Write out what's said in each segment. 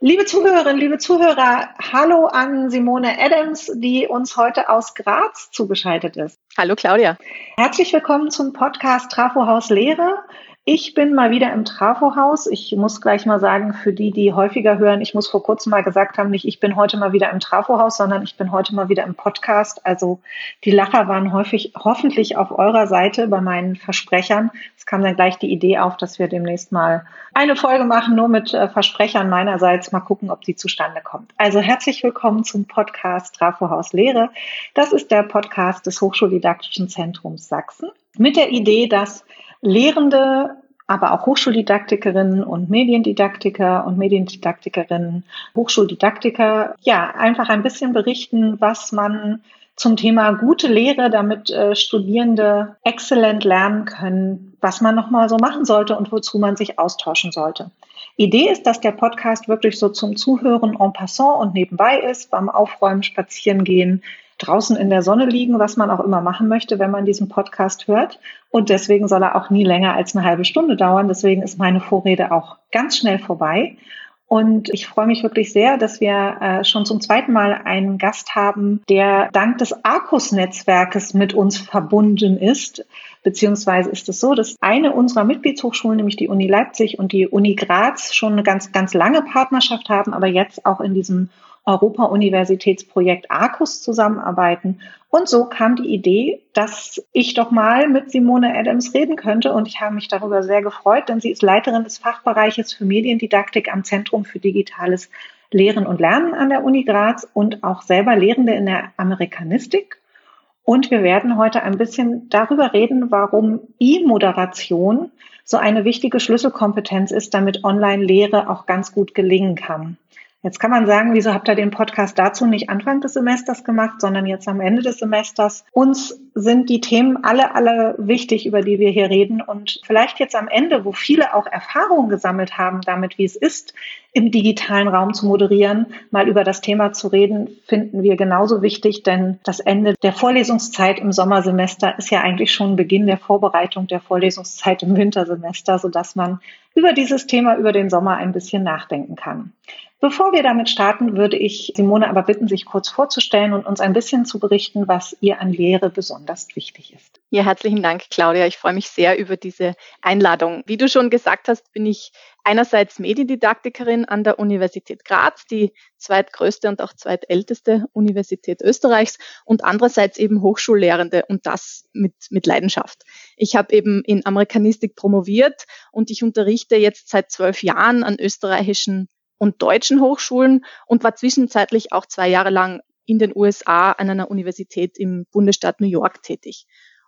Liebe Zuhörerinnen, liebe Zuhörer, hallo an Simone Adams, die uns heute aus Graz zugeschaltet ist. Hallo Claudia. Herzlich willkommen zum Podcast Trafohaus Lehre. Ich bin mal wieder im Trafohaus. Ich muss gleich mal sagen, für die, die häufiger hören, ich muss vor kurzem mal gesagt haben, nicht ich bin heute mal wieder im Trafohaus, sondern ich bin heute mal wieder im Podcast. Also die Lacher waren häufig, hoffentlich auf eurer Seite bei meinen Versprechern. Es kam dann gleich die Idee auf, dass wir demnächst mal eine Folge machen, nur mit äh, Versprechern meinerseits. Mal gucken, ob die zustande kommt. Also herzlich willkommen zum Podcast Trafohaus Lehre. Das ist der Podcast des Hochschuldidaktischen Zentrums Sachsen mit der Idee, dass Lehrende, aber auch Hochschuldidaktikerinnen und Mediendidaktiker und Mediendidaktikerinnen, Hochschuldidaktiker, ja, einfach ein bisschen berichten, was man zum Thema gute Lehre, damit äh, Studierende exzellent lernen können, was man nochmal so machen sollte und wozu man sich austauschen sollte. Idee ist, dass der Podcast wirklich so zum Zuhören en passant und nebenbei ist, beim Aufräumen, Spazierengehen, draußen in der Sonne liegen, was man auch immer machen möchte, wenn man diesen Podcast hört. Und deswegen soll er auch nie länger als eine halbe Stunde dauern. Deswegen ist meine Vorrede auch ganz schnell vorbei. Und ich freue mich wirklich sehr, dass wir äh, schon zum zweiten Mal einen Gast haben, der dank des Arcus-Netzwerkes mit uns verbunden ist. Beziehungsweise ist es so, dass eine unserer Mitgliedshochschulen, nämlich die Uni Leipzig und die Uni Graz, schon eine ganz, ganz lange Partnerschaft haben, aber jetzt auch in diesem Europa-Universitätsprojekt ARCUS zusammenarbeiten. Und so kam die Idee, dass ich doch mal mit Simone Adams reden könnte. Und ich habe mich darüber sehr gefreut, denn sie ist Leiterin des Fachbereiches für Mediendidaktik am Zentrum für digitales Lehren und Lernen an der Uni Graz und auch selber Lehrende in der Amerikanistik. Und wir werden heute ein bisschen darüber reden, warum E-Moderation so eine wichtige Schlüsselkompetenz ist, damit Online-Lehre auch ganz gut gelingen kann. Jetzt kann man sagen, wieso habt ihr den Podcast dazu nicht Anfang des Semesters gemacht, sondern jetzt am Ende des Semesters? Uns sind die Themen alle, alle wichtig, über die wir hier reden. Und vielleicht jetzt am Ende, wo viele auch Erfahrungen gesammelt haben damit, wie es ist, im digitalen Raum zu moderieren, mal über das Thema zu reden, finden wir genauso wichtig, denn das Ende der Vorlesungszeit im Sommersemester ist ja eigentlich schon Beginn der Vorbereitung der Vorlesungszeit im Wintersemester, sodass man über dieses Thema über den Sommer ein bisschen nachdenken kann. Bevor wir damit starten, würde ich Simone aber bitten, sich kurz vorzustellen und uns ein bisschen zu berichten, was ihr an Lehre besonders wichtig ist. Ja, herzlichen Dank, Claudia. Ich freue mich sehr über diese Einladung. Wie du schon gesagt hast, bin ich einerseits Mediendidaktikerin an der Universität Graz, die zweitgrößte und auch zweitälteste Universität Österreichs und andererseits eben Hochschullehrende und das mit, mit Leidenschaft. Ich habe eben in Amerikanistik promoviert und ich unterrichte jetzt seit zwölf Jahren an österreichischen und deutschen Hochschulen und war zwischenzeitlich auch zwei Jahre lang in den USA an einer Universität im Bundesstaat New York tätig.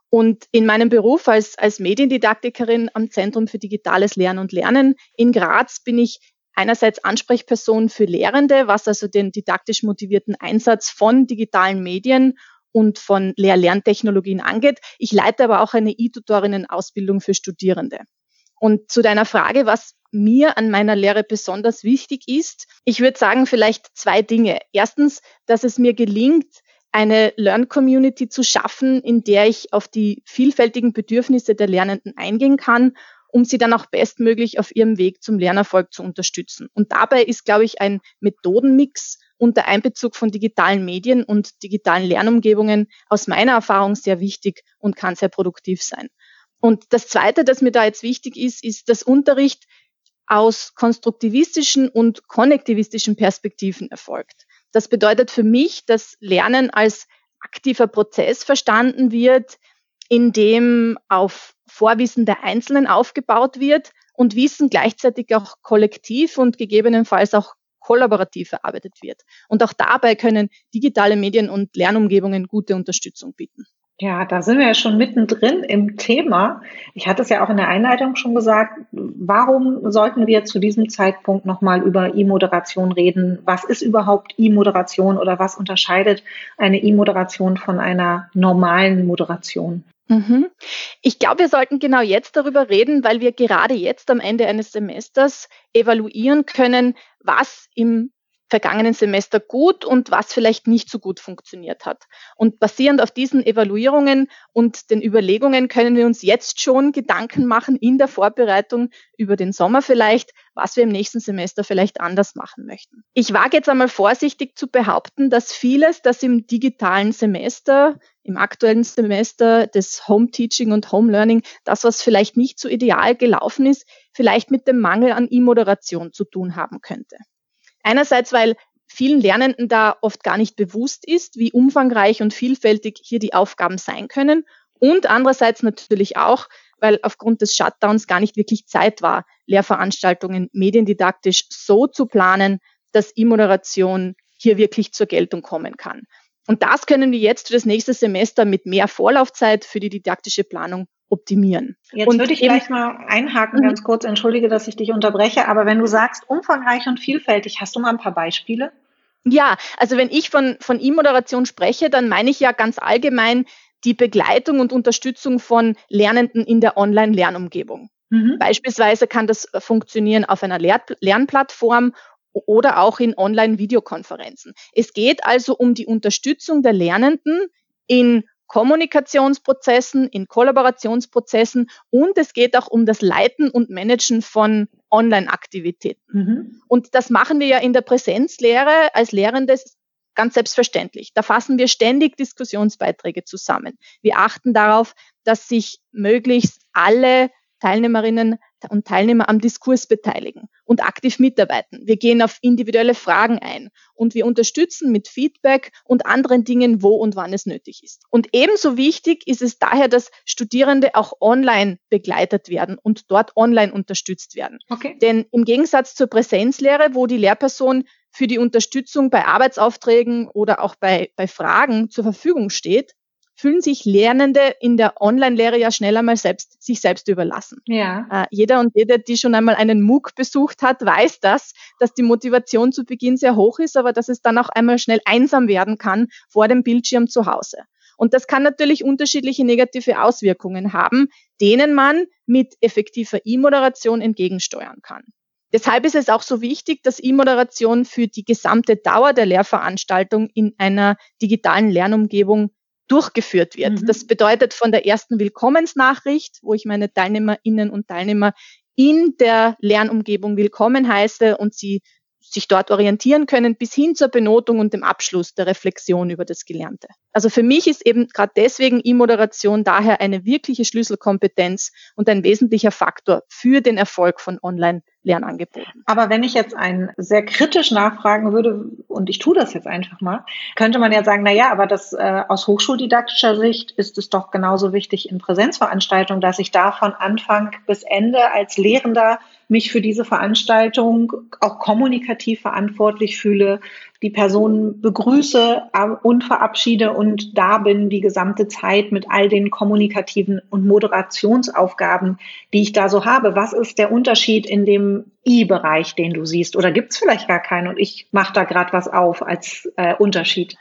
Und in meinem Beruf als, als Mediendidaktikerin am Zentrum für digitales Lernen und Lernen in Graz bin ich einerseits Ansprechperson für Lehrende, was also den didaktisch motivierten Einsatz von digitalen Medien und von Lehr-Lerntechnologien angeht. Ich leite aber auch eine E-Tutorinnen-Ausbildung für Studierende. Und zu deiner Frage, was mir an meiner Lehre besonders wichtig ist, ich würde sagen vielleicht zwei Dinge. Erstens, dass es mir gelingt, eine Lern-Community zu schaffen, in der ich auf die vielfältigen Bedürfnisse der Lernenden eingehen kann, um sie dann auch bestmöglich auf ihrem Weg zum Lernerfolg zu unterstützen. Und dabei ist, glaube ich, ein Methodenmix unter Einbezug von digitalen Medien und digitalen Lernumgebungen aus meiner Erfahrung sehr wichtig und kann sehr produktiv sein. Und das Zweite, das mir da jetzt wichtig ist, ist, dass Unterricht aus konstruktivistischen und konnektivistischen Perspektiven erfolgt. Das bedeutet für mich, dass Lernen als aktiver Prozess verstanden wird, in dem auf Vorwissen der Einzelnen aufgebaut wird und Wissen gleichzeitig auch kollektiv und gegebenenfalls auch kollaborativ erarbeitet wird. Und auch dabei können digitale Medien und Lernumgebungen gute Unterstützung bieten. Ja, da sind wir ja schon mittendrin im Thema. Ich hatte es ja auch in der Einleitung schon gesagt. Warum sollten wir zu diesem Zeitpunkt nochmal über E-Moderation reden? Was ist überhaupt E-Moderation oder was unterscheidet eine E-Moderation von einer normalen Moderation? Mhm. Ich glaube, wir sollten genau jetzt darüber reden, weil wir gerade jetzt am Ende eines Semesters evaluieren können, was im vergangenen Semester gut und was vielleicht nicht so gut funktioniert hat. Und basierend auf diesen Evaluierungen und den Überlegungen können wir uns jetzt schon Gedanken machen in der Vorbereitung über den Sommer vielleicht, was wir im nächsten Semester vielleicht anders machen möchten. Ich wage jetzt einmal vorsichtig zu behaupten, dass vieles, das im digitalen Semester, im aktuellen Semester des Home Teaching und Home Learning, das, was vielleicht nicht so ideal gelaufen ist, vielleicht mit dem Mangel an E-Moderation zu tun haben könnte. Einerseits, weil vielen Lernenden da oft gar nicht bewusst ist, wie umfangreich und vielfältig hier die Aufgaben sein können. Und andererseits natürlich auch, weil aufgrund des Shutdowns gar nicht wirklich Zeit war, Lehrveranstaltungen mediendidaktisch so zu planen, dass E-Moderation hier wirklich zur Geltung kommen kann. Und das können wir jetzt für das nächste Semester mit mehr Vorlaufzeit für die didaktische Planung optimieren. Jetzt und würde ich gleich mal einhaken, mhm. ganz kurz, entschuldige, dass ich dich unterbreche, aber wenn du sagst umfangreich und vielfältig, hast du mal ein paar Beispiele? Ja, also wenn ich von, von E-Moderation spreche, dann meine ich ja ganz allgemein die Begleitung und Unterstützung von Lernenden in der Online-Lernumgebung. Mhm. Beispielsweise kann das funktionieren auf einer Lehr Lernplattform oder auch in Online-Videokonferenzen. Es geht also um die Unterstützung der Lernenden in Kommunikationsprozessen, in Kollaborationsprozessen und es geht auch um das Leiten und Managen von Online-Aktivitäten. Mhm. Und das machen wir ja in der Präsenzlehre als Lehrende ganz selbstverständlich. Da fassen wir ständig Diskussionsbeiträge zusammen. Wir achten darauf, dass sich möglichst alle Teilnehmerinnen und Teilnehmer am Diskurs beteiligen und aktiv mitarbeiten. Wir gehen auf individuelle Fragen ein und wir unterstützen mit Feedback und anderen Dingen, wo und wann es nötig ist. Und ebenso wichtig ist es daher, dass Studierende auch online begleitet werden und dort online unterstützt werden. Okay. Denn im Gegensatz zur Präsenzlehre, wo die Lehrperson für die Unterstützung bei Arbeitsaufträgen oder auch bei, bei Fragen zur Verfügung steht, fühlen sich Lernende in der Online-Lehre ja schnell einmal selbst, sich selbst überlassen. Ja. Äh, jeder und jede, die schon einmal einen MOOC besucht hat, weiß das, dass die Motivation zu Beginn sehr hoch ist, aber dass es dann auch einmal schnell einsam werden kann vor dem Bildschirm zu Hause. Und das kann natürlich unterschiedliche negative Auswirkungen haben, denen man mit effektiver E-Moderation entgegensteuern kann. Deshalb ist es auch so wichtig, dass E-Moderation für die gesamte Dauer der Lehrveranstaltung in einer digitalen Lernumgebung durchgeführt wird. Mhm. Das bedeutet von der ersten Willkommensnachricht, wo ich meine Teilnehmerinnen und Teilnehmer in der Lernumgebung willkommen heiße und sie sich dort orientieren können, bis hin zur Benotung und dem Abschluss der Reflexion über das Gelernte. Also für mich ist eben gerade deswegen E-Moderation daher eine wirkliche Schlüsselkompetenz und ein wesentlicher Faktor für den Erfolg von Online-Lernangeboten. Aber wenn ich jetzt einen sehr kritisch nachfragen würde, und ich tue das jetzt einfach mal, könnte man ja sagen, na ja, aber das äh, aus hochschuldidaktischer Sicht ist es doch genauso wichtig in Präsenzveranstaltungen, dass ich da von Anfang bis Ende als Lehrender mich für diese Veranstaltung auch kommunikativ verantwortlich fühle, die Person begrüße und verabschiede und da bin die gesamte Zeit mit all den kommunikativen und Moderationsaufgaben, die ich da so habe. Was ist der Unterschied in dem I-Bereich, den du siehst? Oder gibt es vielleicht gar keinen und ich mache da gerade was auf als äh, Unterschied?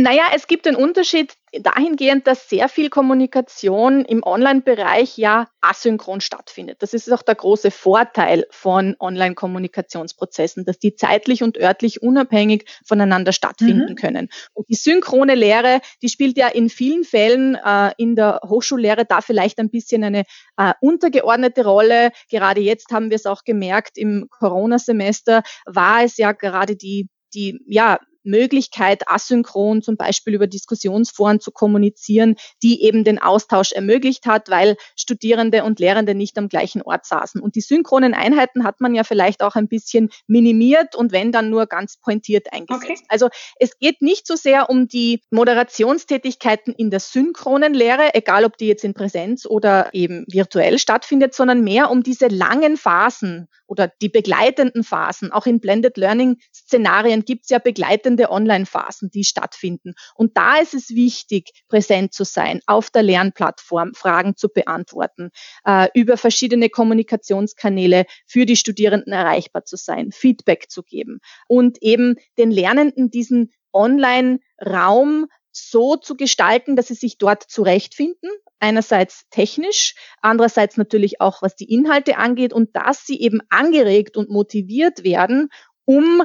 Naja, es gibt den Unterschied dahingehend, dass sehr viel Kommunikation im Online-Bereich ja asynchron stattfindet. Das ist auch der große Vorteil von Online-Kommunikationsprozessen, dass die zeitlich und örtlich unabhängig voneinander stattfinden mhm. können. Und die synchrone Lehre, die spielt ja in vielen Fällen äh, in der Hochschullehre da vielleicht ein bisschen eine äh, untergeordnete Rolle. Gerade jetzt haben wir es auch gemerkt, im Corona-Semester war es ja gerade die die ja Möglichkeit, asynchron zum Beispiel über Diskussionsforen zu kommunizieren, die eben den Austausch ermöglicht hat, weil Studierende und Lehrende nicht am gleichen Ort saßen. Und die synchronen Einheiten hat man ja vielleicht auch ein bisschen minimiert und wenn dann nur ganz pointiert eingesetzt. Okay. Also es geht nicht so sehr um die Moderationstätigkeiten in der synchronen Lehre, egal ob die jetzt in Präsenz oder eben virtuell stattfindet, sondern mehr um diese langen Phasen oder die begleitenden Phasen. Auch in Blended Learning Szenarien gibt es ja begleitende Online-Phasen, die stattfinden. Und da ist es wichtig, präsent zu sein, auf der Lernplattform Fragen zu beantworten, äh, über verschiedene Kommunikationskanäle für die Studierenden erreichbar zu sein, Feedback zu geben und eben den Lernenden diesen Online-Raum so zu gestalten, dass sie sich dort zurechtfinden, einerseits technisch, andererseits natürlich auch was die Inhalte angeht und dass sie eben angeregt und motiviert werden, um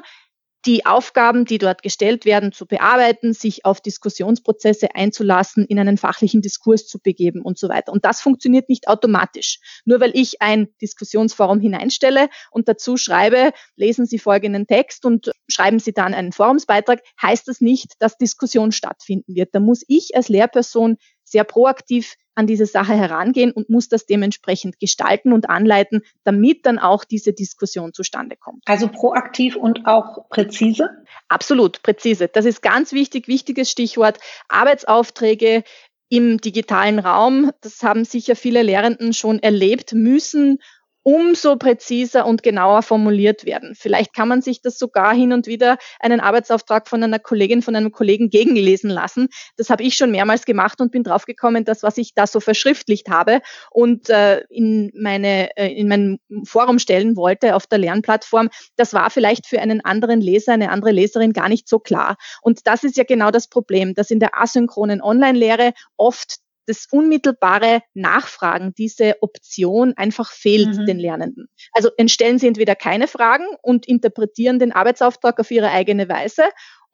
die Aufgaben, die dort gestellt werden, zu bearbeiten, sich auf Diskussionsprozesse einzulassen, in einen fachlichen Diskurs zu begeben und so weiter. Und das funktioniert nicht automatisch. Nur weil ich ein Diskussionsforum hineinstelle und dazu schreibe, lesen Sie folgenden Text und schreiben Sie dann einen Forumsbeitrag, heißt das nicht, dass Diskussion stattfinden wird. Da muss ich als Lehrperson sehr proaktiv an diese Sache herangehen und muss das dementsprechend gestalten und anleiten, damit dann auch diese Diskussion zustande kommt. Also proaktiv und auch präzise? Absolut, präzise. Das ist ganz wichtig, wichtiges Stichwort. Arbeitsaufträge im digitalen Raum, das haben sicher viele Lehrenden schon erlebt, müssen umso präziser und genauer formuliert werden. Vielleicht kann man sich das sogar hin und wieder einen Arbeitsauftrag von einer Kollegin, von einem Kollegen gegenlesen lassen. Das habe ich schon mehrmals gemacht und bin draufgekommen, dass was ich da so verschriftlicht habe und äh, in meine äh, in mein Forum stellen wollte auf der Lernplattform, das war vielleicht für einen anderen Leser, eine andere Leserin gar nicht so klar. Und das ist ja genau das Problem, dass in der asynchronen Online-Lehre oft das unmittelbare Nachfragen, diese Option einfach fehlt mhm. den Lernenden. Also entstellen sie entweder keine Fragen und interpretieren den Arbeitsauftrag auf ihre eigene Weise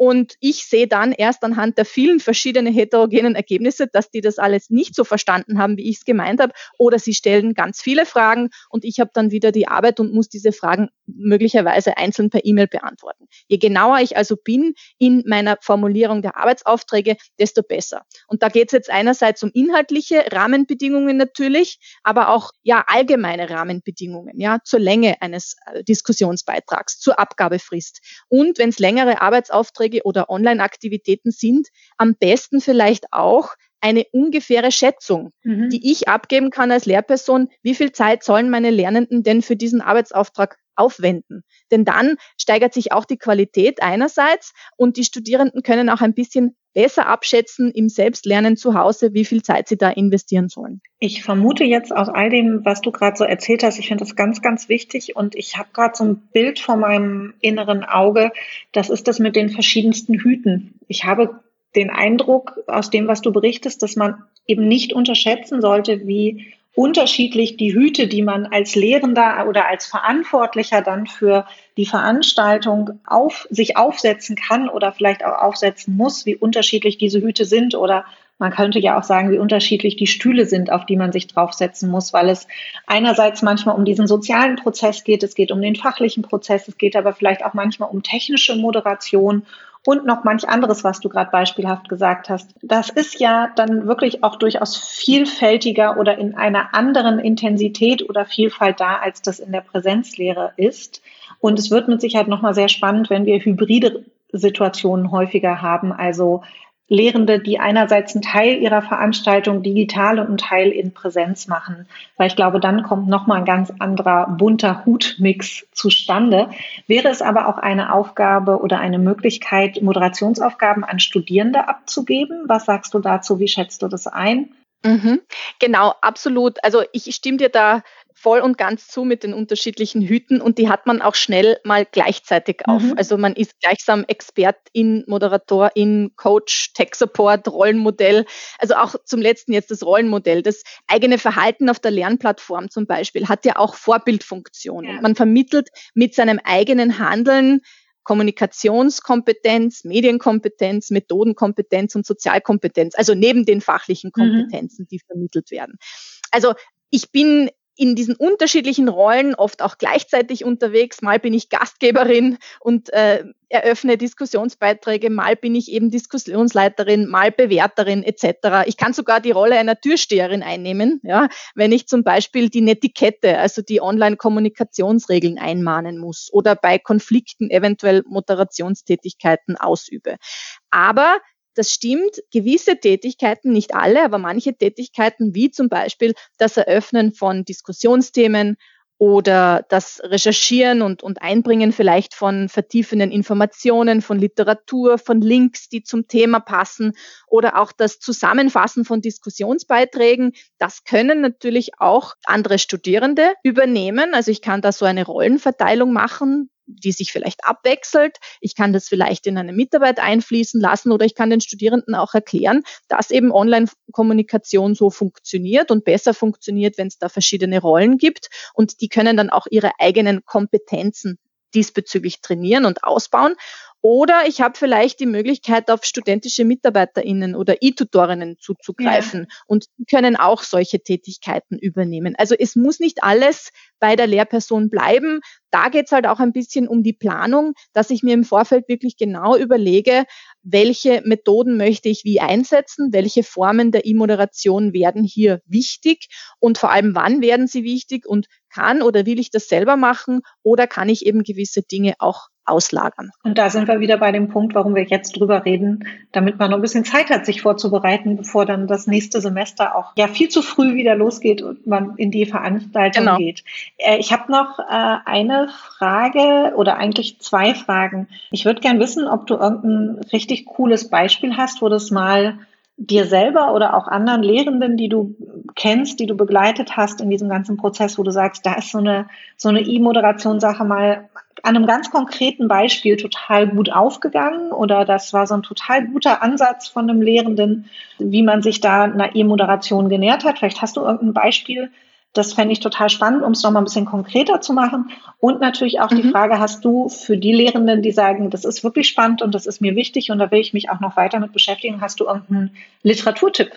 und ich sehe dann erst anhand der vielen verschiedenen heterogenen Ergebnisse, dass die das alles nicht so verstanden haben, wie ich es gemeint habe. Oder sie stellen ganz viele Fragen und ich habe dann wieder die Arbeit und muss diese Fragen möglicherweise einzeln per E-Mail beantworten. Je genauer ich also bin in meiner Formulierung der Arbeitsaufträge, desto besser. Und da geht es jetzt einerseits um inhaltliche Rahmenbedingungen natürlich, aber auch ja allgemeine Rahmenbedingungen, ja zur Länge eines äh, Diskussionsbeitrags, zur Abgabefrist und wenn es längere Arbeitsaufträge Vorträge oder Online-Aktivitäten sind, am besten vielleicht auch eine ungefähre Schätzung, mhm. die ich abgeben kann als Lehrperson, wie viel Zeit sollen meine Lernenden denn für diesen Arbeitsauftrag aufwenden. Denn dann steigert sich auch die Qualität einerseits und die Studierenden können auch ein bisschen besser abschätzen im Selbstlernen zu Hause, wie viel Zeit sie da investieren sollen. Ich vermute jetzt aus all dem, was du gerade so erzählt hast, ich finde das ganz, ganz wichtig und ich habe gerade so ein Bild vor meinem inneren Auge. Das ist das mit den verschiedensten Hüten. Ich habe den Eindruck aus dem, was du berichtest, dass man eben nicht unterschätzen sollte, wie unterschiedlich die Hüte, die man als Lehrender oder als Verantwortlicher dann für die Veranstaltung auf, sich aufsetzen kann oder vielleicht auch aufsetzen muss, wie unterschiedlich diese Hüte sind oder man könnte ja auch sagen, wie unterschiedlich die Stühle sind, auf die man sich draufsetzen muss, weil es einerseits manchmal um diesen sozialen Prozess geht, es geht um den fachlichen Prozess, es geht aber vielleicht auch manchmal um technische Moderation und noch manch anderes, was du gerade beispielhaft gesagt hast. Das ist ja dann wirklich auch durchaus vielfältiger oder in einer anderen Intensität oder Vielfalt da, als das in der Präsenzlehre ist. Und es wird mit Sicherheit nochmal sehr spannend, wenn wir hybride Situationen häufiger haben, also Lehrende, die einerseits einen Teil ihrer Veranstaltung digital und einen Teil in Präsenz machen, weil ich glaube, dann kommt nochmal ein ganz anderer bunter Hutmix zustande. Wäre es aber auch eine Aufgabe oder eine Möglichkeit, Moderationsaufgaben an Studierende abzugeben? Was sagst du dazu? Wie schätzt du das ein? Mhm, genau, absolut. Also ich stimme dir da voll und ganz zu mit den unterschiedlichen Hüten und die hat man auch schnell mal gleichzeitig auf. Mhm. Also man ist gleichsam Expertin, Moderatorin, Coach, Tech Support, Rollenmodell. Also auch zum letzten jetzt das Rollenmodell. Das eigene Verhalten auf der Lernplattform zum Beispiel hat ja auch Vorbildfunktionen. Ja. Man vermittelt mit seinem eigenen Handeln Kommunikationskompetenz, Medienkompetenz, Methodenkompetenz und Sozialkompetenz, also neben den fachlichen mhm. Kompetenzen, mhm. die vermittelt werden. Also ich bin in diesen unterschiedlichen Rollen oft auch gleichzeitig unterwegs. Mal bin ich Gastgeberin und äh, eröffne Diskussionsbeiträge, mal bin ich eben Diskussionsleiterin, mal Bewerterin etc. Ich kann sogar die Rolle einer Türsteherin einnehmen, ja, wenn ich zum Beispiel die Netiquette, also die Online-Kommunikationsregeln einmahnen muss oder bei Konflikten eventuell Moderationstätigkeiten ausübe. Aber das stimmt, gewisse Tätigkeiten, nicht alle, aber manche Tätigkeiten, wie zum Beispiel das Eröffnen von Diskussionsthemen oder das Recherchieren und, und Einbringen vielleicht von vertiefenden Informationen, von Literatur, von Links, die zum Thema passen oder auch das Zusammenfassen von Diskussionsbeiträgen, das können natürlich auch andere Studierende übernehmen. Also ich kann da so eine Rollenverteilung machen die sich vielleicht abwechselt. Ich kann das vielleicht in eine Mitarbeit einfließen lassen oder ich kann den Studierenden auch erklären, dass eben Online-Kommunikation so funktioniert und besser funktioniert, wenn es da verschiedene Rollen gibt und die können dann auch ihre eigenen Kompetenzen diesbezüglich trainieren und ausbauen. Oder ich habe vielleicht die Möglichkeit, auf studentische MitarbeiterInnen oder E-Tutorinnen zuzugreifen ja. und können auch solche Tätigkeiten übernehmen. Also es muss nicht alles bei der Lehrperson bleiben. Da geht es halt auch ein bisschen um die Planung, dass ich mir im Vorfeld wirklich genau überlege, welche Methoden möchte ich wie einsetzen, welche Formen der E-Moderation werden hier wichtig und vor allem wann werden sie wichtig und kann oder will ich das selber machen oder kann ich eben gewisse Dinge auch auslagern. Und da sind wir wieder bei dem Punkt, warum wir jetzt drüber reden, damit man noch ein bisschen Zeit hat, sich vorzubereiten, bevor dann das nächste Semester auch ja viel zu früh wieder losgeht und man in die Veranstaltung genau. geht. Äh, ich habe noch äh, eine Frage oder eigentlich zwei Fragen. Ich würde gern wissen, ob du irgendein richtig cooles Beispiel hast, wo das mal dir selber oder auch anderen Lehrenden, die du kennst, die du begleitet hast in diesem ganzen Prozess, wo du sagst, da ist so eine so eine E-Moderation-Sache mal an einem ganz konkreten Beispiel total gut aufgegangen oder das war so ein total guter Ansatz von einem Lehrenden, wie man sich da einer E-Moderation genährt hat. Vielleicht hast du irgendein Beispiel, das fände ich total spannend, um es nochmal ein bisschen konkreter zu machen. Und natürlich auch mhm. die Frage, hast du für die Lehrenden, die sagen, das ist wirklich spannend und das ist mir wichtig und da will ich mich auch noch weiter mit beschäftigen, hast du irgendeinen Literaturtipp?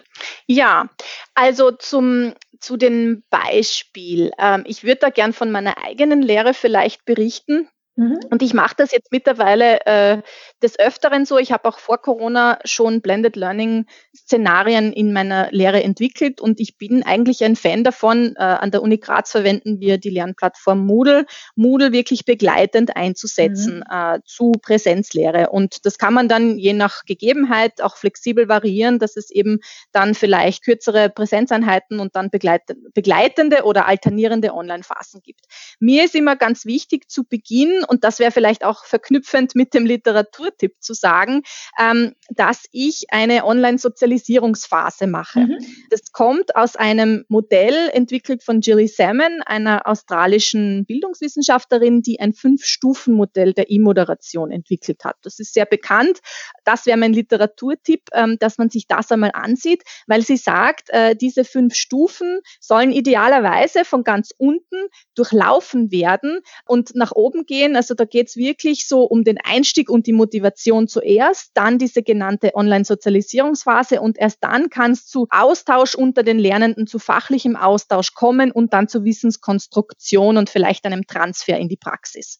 Ja, also zum, zu dem Beispiel. Ähm, ich würde da gern von meiner eigenen Lehre vielleicht berichten. Mhm. Und ich mache das jetzt mittlerweile äh, des Öfteren so. Ich habe auch vor Corona schon Blended Learning Szenarien in meiner Lehre entwickelt und ich bin eigentlich ein Fan davon. Äh, an der Uni Graz verwenden wir die Lernplattform Moodle, Moodle wirklich begleitend einzusetzen mhm. äh, zu Präsenzlehre. Und das kann man dann je nach Gegebenheit auch flexibel variieren, dass es eben dann vielleicht kürzere Präsenzeinheiten und dann begleitende oder alternierende Online-Phasen gibt. Mir ist immer ganz wichtig zu Beginn und das wäre vielleicht auch verknüpfend mit dem Literaturtipp zu sagen, ähm, dass ich eine Online-Sozialisierungsphase mache. Mhm. Das kommt aus einem Modell entwickelt von Jilly Salmon, einer australischen Bildungswissenschaftlerin, die ein Fünf-Stufen-Modell der E-Moderation entwickelt hat. Das ist sehr bekannt. Das wäre mein Literaturtipp, ähm, dass man sich das einmal ansieht, weil sie sagt, äh, diese fünf Stufen sollen idealerweise von ganz unten durchlaufen werden und nach oben gehen gehen. Also da geht es wirklich so um den Einstieg und die Motivation zuerst, dann diese genannte Online-Sozialisierungsphase und erst dann kann es zu Austausch unter den Lernenden, zu fachlichem Austausch kommen und dann zu Wissenskonstruktion und vielleicht einem Transfer in die Praxis.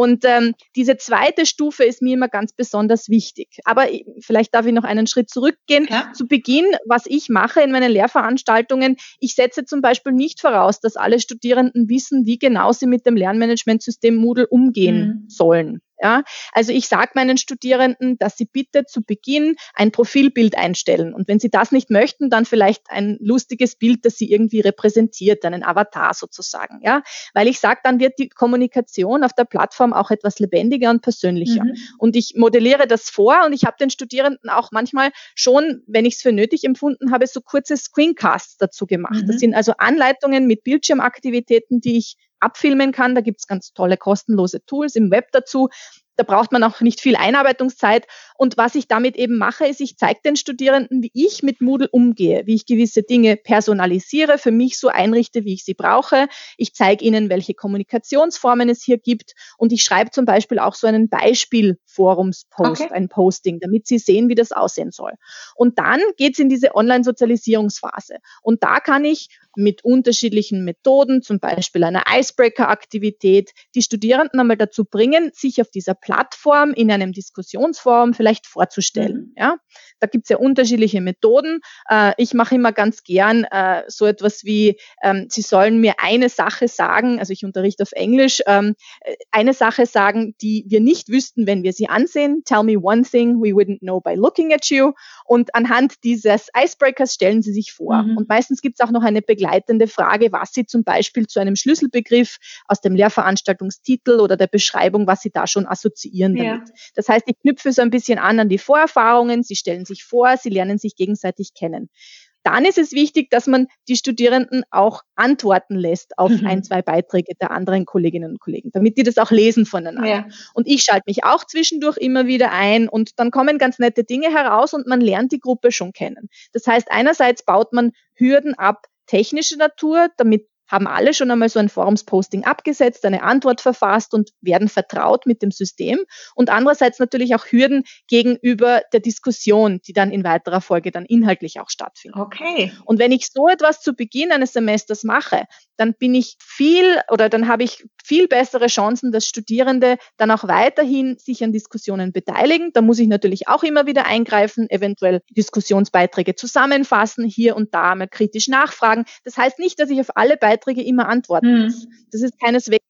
Und ähm, diese zweite Stufe ist mir immer ganz besonders wichtig. Aber vielleicht darf ich noch einen Schritt zurückgehen. Ja. Zu Beginn, was ich mache in meinen Lehrveranstaltungen, ich setze zum Beispiel nicht voraus, dass alle Studierenden wissen, wie genau sie mit dem Lernmanagementsystem Moodle umgehen mhm. sollen. Ja, also ich sage meinen Studierenden, dass sie bitte zu Beginn ein Profilbild einstellen. Und wenn sie das nicht möchten, dann vielleicht ein lustiges Bild, das sie irgendwie repräsentiert, einen Avatar sozusagen. Ja, weil ich sage, dann wird die Kommunikation auf der Plattform auch etwas lebendiger und persönlicher. Mhm. Und ich modelliere das vor und ich habe den Studierenden auch manchmal schon, wenn ich es für nötig empfunden habe, so kurze Screencasts dazu gemacht. Mhm. Das sind also Anleitungen mit Bildschirmaktivitäten, die ich abfilmen kann. Da gibt's ganz tolle kostenlose Tools im Web dazu. Da braucht man auch nicht viel Einarbeitungszeit. Und was ich damit eben mache, ist, ich zeige den Studierenden, wie ich mit Moodle umgehe, wie ich gewisse Dinge personalisiere, für mich so einrichte, wie ich sie brauche. Ich zeige ihnen, welche Kommunikationsformen es hier gibt. Und ich schreibe zum Beispiel auch so einen Beispiel-Forums-Post, okay. ein Posting, damit sie sehen, wie das aussehen soll. Und dann geht's in diese Online-Sozialisierungsphase. Und da kann ich mit unterschiedlichen Methoden, zum Beispiel einer Icebreaker-Aktivität, die Studierenden einmal dazu bringen, sich auf dieser Plattform in einem Diskussionsforum vielleicht vorzustellen. Mhm. Ja, da gibt es ja unterschiedliche Methoden. Äh, ich mache immer ganz gern äh, so etwas wie, ähm, Sie sollen mir eine Sache sagen, also ich unterrichte auf Englisch, ähm, äh, eine Sache sagen, die wir nicht wüssten, wenn wir sie ansehen. Tell me one thing we wouldn't know by looking at you. Und anhand dieses Icebreakers stellen Sie sich vor. Mhm. Und meistens gibt es auch noch eine begleitende Frage, was Sie zum Beispiel zu einem Schlüsselbegriff aus dem Lehrveranstaltungstitel oder der Beschreibung, was Sie da schon assoziieren damit. Ja. Das heißt, ich knüpfe so ein bisschen an an die Vorerfahrungen. Sie stellen sich vor, sie lernen sich gegenseitig kennen. Dann ist es wichtig, dass man die Studierenden auch antworten lässt auf mhm. ein, zwei Beiträge der anderen Kolleginnen und Kollegen, damit die das auch lesen voneinander. Ja. Und ich schalte mich auch zwischendurch immer wieder ein und dann kommen ganz nette Dinge heraus und man lernt die Gruppe schon kennen. Das heißt, einerseits baut man Hürden ab technischer Natur, damit haben alle schon einmal so ein Forums-Posting abgesetzt, eine Antwort verfasst und werden vertraut mit dem System. Und andererseits natürlich auch Hürden gegenüber der Diskussion, die dann in weiterer Folge dann inhaltlich auch stattfindet. Okay. Und wenn ich so etwas zu Beginn eines Semesters mache, dann bin ich viel oder dann habe ich viel bessere Chancen, dass Studierende dann auch weiterhin sich an Diskussionen beteiligen. Da muss ich natürlich auch immer wieder eingreifen, eventuell Diskussionsbeiträge zusammenfassen, hier und da mal kritisch nachfragen. Das heißt nicht, dass ich auf alle Beiträge immer antworten muss. Hm. Das ist keineswegs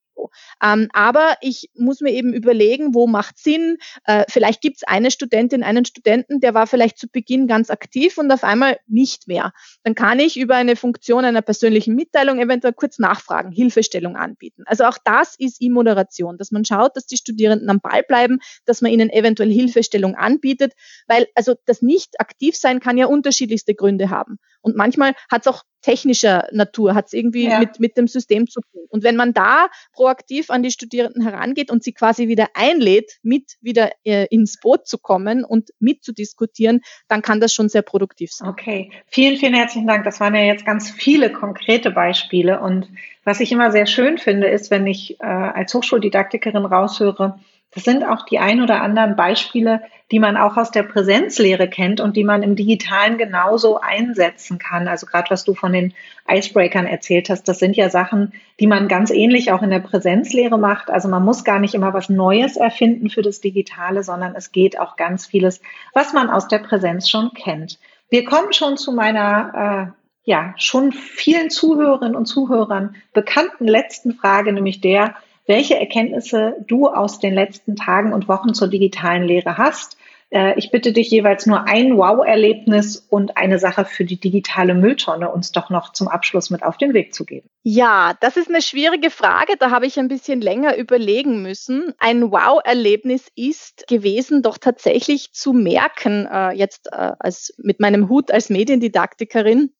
ähm, aber ich muss mir eben überlegen, wo macht Sinn. Äh, vielleicht gibt es eine Studentin, einen Studenten, der war vielleicht zu Beginn ganz aktiv und auf einmal nicht mehr. Dann kann ich über eine Funktion einer persönlichen Mitteilung eventuell kurz nachfragen, Hilfestellung anbieten. Also auch das ist E-Moderation, dass man schaut, dass die Studierenden am Ball bleiben, dass man ihnen eventuell Hilfestellung anbietet, weil also das nicht aktiv sein kann ja unterschiedlichste Gründe haben. Und manchmal hat es auch technischer Natur, hat es irgendwie ja. mit, mit dem System zu tun. Und wenn man da proaktiv an die Studierenden herangeht und sie quasi wieder einlädt, mit wieder äh, ins Boot zu kommen und mitzudiskutieren, dann kann das schon sehr produktiv sein. Okay, vielen, vielen herzlichen Dank. Das waren ja jetzt ganz viele konkrete Beispiele. Und was ich immer sehr schön finde, ist, wenn ich äh, als Hochschuldidaktikerin raushöre, das sind auch die ein oder anderen Beispiele, die man auch aus der Präsenzlehre kennt und die man im Digitalen genauso einsetzen kann. Also gerade was du von den Icebreakern erzählt hast, das sind ja Sachen, die man ganz ähnlich auch in der Präsenzlehre macht. Also man muss gar nicht immer was Neues erfinden für das Digitale, sondern es geht auch ganz vieles, was man aus der Präsenz schon kennt. Wir kommen schon zu meiner äh, ja schon vielen Zuhörerinnen und Zuhörern bekannten letzten Frage, nämlich der, welche Erkenntnisse du aus den letzten Tagen und Wochen zur digitalen Lehre hast. Äh, ich bitte dich jeweils nur ein Wow-Erlebnis und eine Sache für die digitale Mülltonne uns doch noch zum Abschluss mit auf den Weg zu geben. Ja, das ist eine schwierige Frage. Da habe ich ein bisschen länger überlegen müssen. Ein Wow-Erlebnis ist gewesen, doch tatsächlich zu merken, äh, jetzt äh, als mit meinem Hut als Mediendidaktikerin,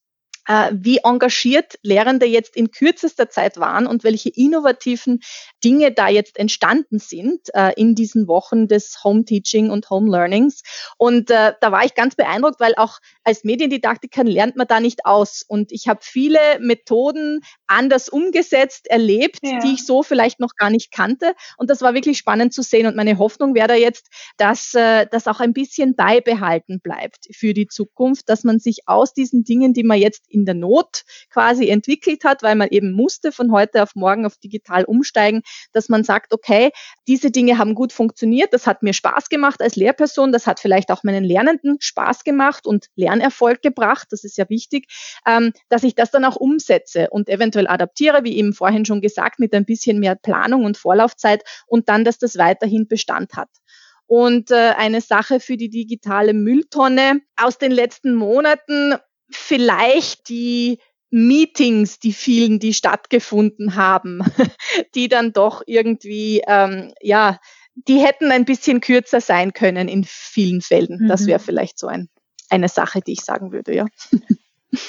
wie engagiert Lehrende jetzt in kürzester Zeit waren und welche innovativen Dinge da jetzt entstanden sind äh, in diesen Wochen des Home Teaching und Home Learnings. Und äh, da war ich ganz beeindruckt, weil auch als Mediendidaktikerin lernt man da nicht aus. Und ich habe viele Methoden anders umgesetzt, erlebt, ja. die ich so vielleicht noch gar nicht kannte. Und das war wirklich spannend zu sehen. Und meine Hoffnung wäre da jetzt, dass äh, das auch ein bisschen beibehalten bleibt für die Zukunft, dass man sich aus diesen Dingen, die man jetzt in der Not quasi entwickelt hat, weil man eben musste von heute auf morgen auf digital umsteigen, dass man sagt, okay, diese Dinge haben gut funktioniert, das hat mir Spaß gemacht als Lehrperson, das hat vielleicht auch meinen Lernenden Spaß gemacht und Lernerfolg gebracht, das ist ja wichtig, ähm, dass ich das dann auch umsetze und eventuell adaptiere, wie eben vorhin schon gesagt, mit ein bisschen mehr Planung und Vorlaufzeit und dann, dass das weiterhin Bestand hat. Und äh, eine Sache für die digitale Mülltonne aus den letzten Monaten, vielleicht die Meetings, die vielen, die stattgefunden haben, die dann doch irgendwie, ähm, ja, die hätten ein bisschen kürzer sein können in vielen Fällen. Mhm. Das wäre vielleicht so ein, eine Sache, die ich sagen würde, ja.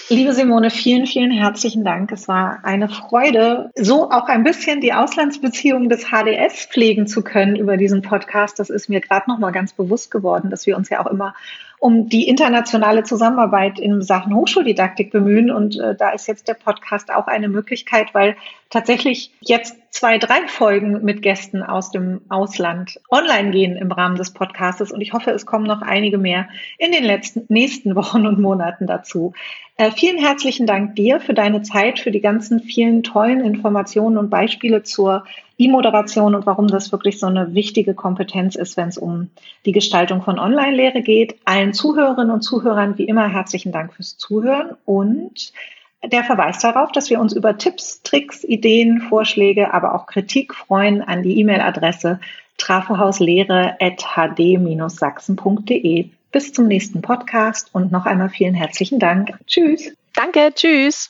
Liebe Simone, vielen, vielen herzlichen Dank. Es war eine Freude, so auch ein bisschen die Auslandsbeziehungen des HDS pflegen zu können über diesen Podcast. Das ist mir gerade noch mal ganz bewusst geworden, dass wir uns ja auch immer um die internationale Zusammenarbeit in Sachen Hochschuldidaktik bemühen. Und äh, da ist jetzt der Podcast auch eine Möglichkeit, weil tatsächlich jetzt zwei, drei Folgen mit Gästen aus dem Ausland online gehen im Rahmen des Podcastes. Und ich hoffe, es kommen noch einige mehr in den letzten, nächsten Wochen und Monaten dazu. Äh, vielen herzlichen Dank dir für deine Zeit, für die ganzen vielen tollen Informationen und Beispiele zur E-Moderation und warum das wirklich so eine wichtige Kompetenz ist, wenn es um die Gestaltung von Online-Lehre geht. Allen Zuhörerinnen und Zuhörern wie immer herzlichen Dank fürs Zuhören und der Verweis darauf, dass wir uns über Tipps, Tricks, Ideen, Vorschläge, aber auch Kritik freuen an die E-Mail-Adresse trafohauslehre.hd-sachsen.de. Bis zum nächsten Podcast und noch einmal vielen herzlichen Dank. Tschüss. Danke, tschüss.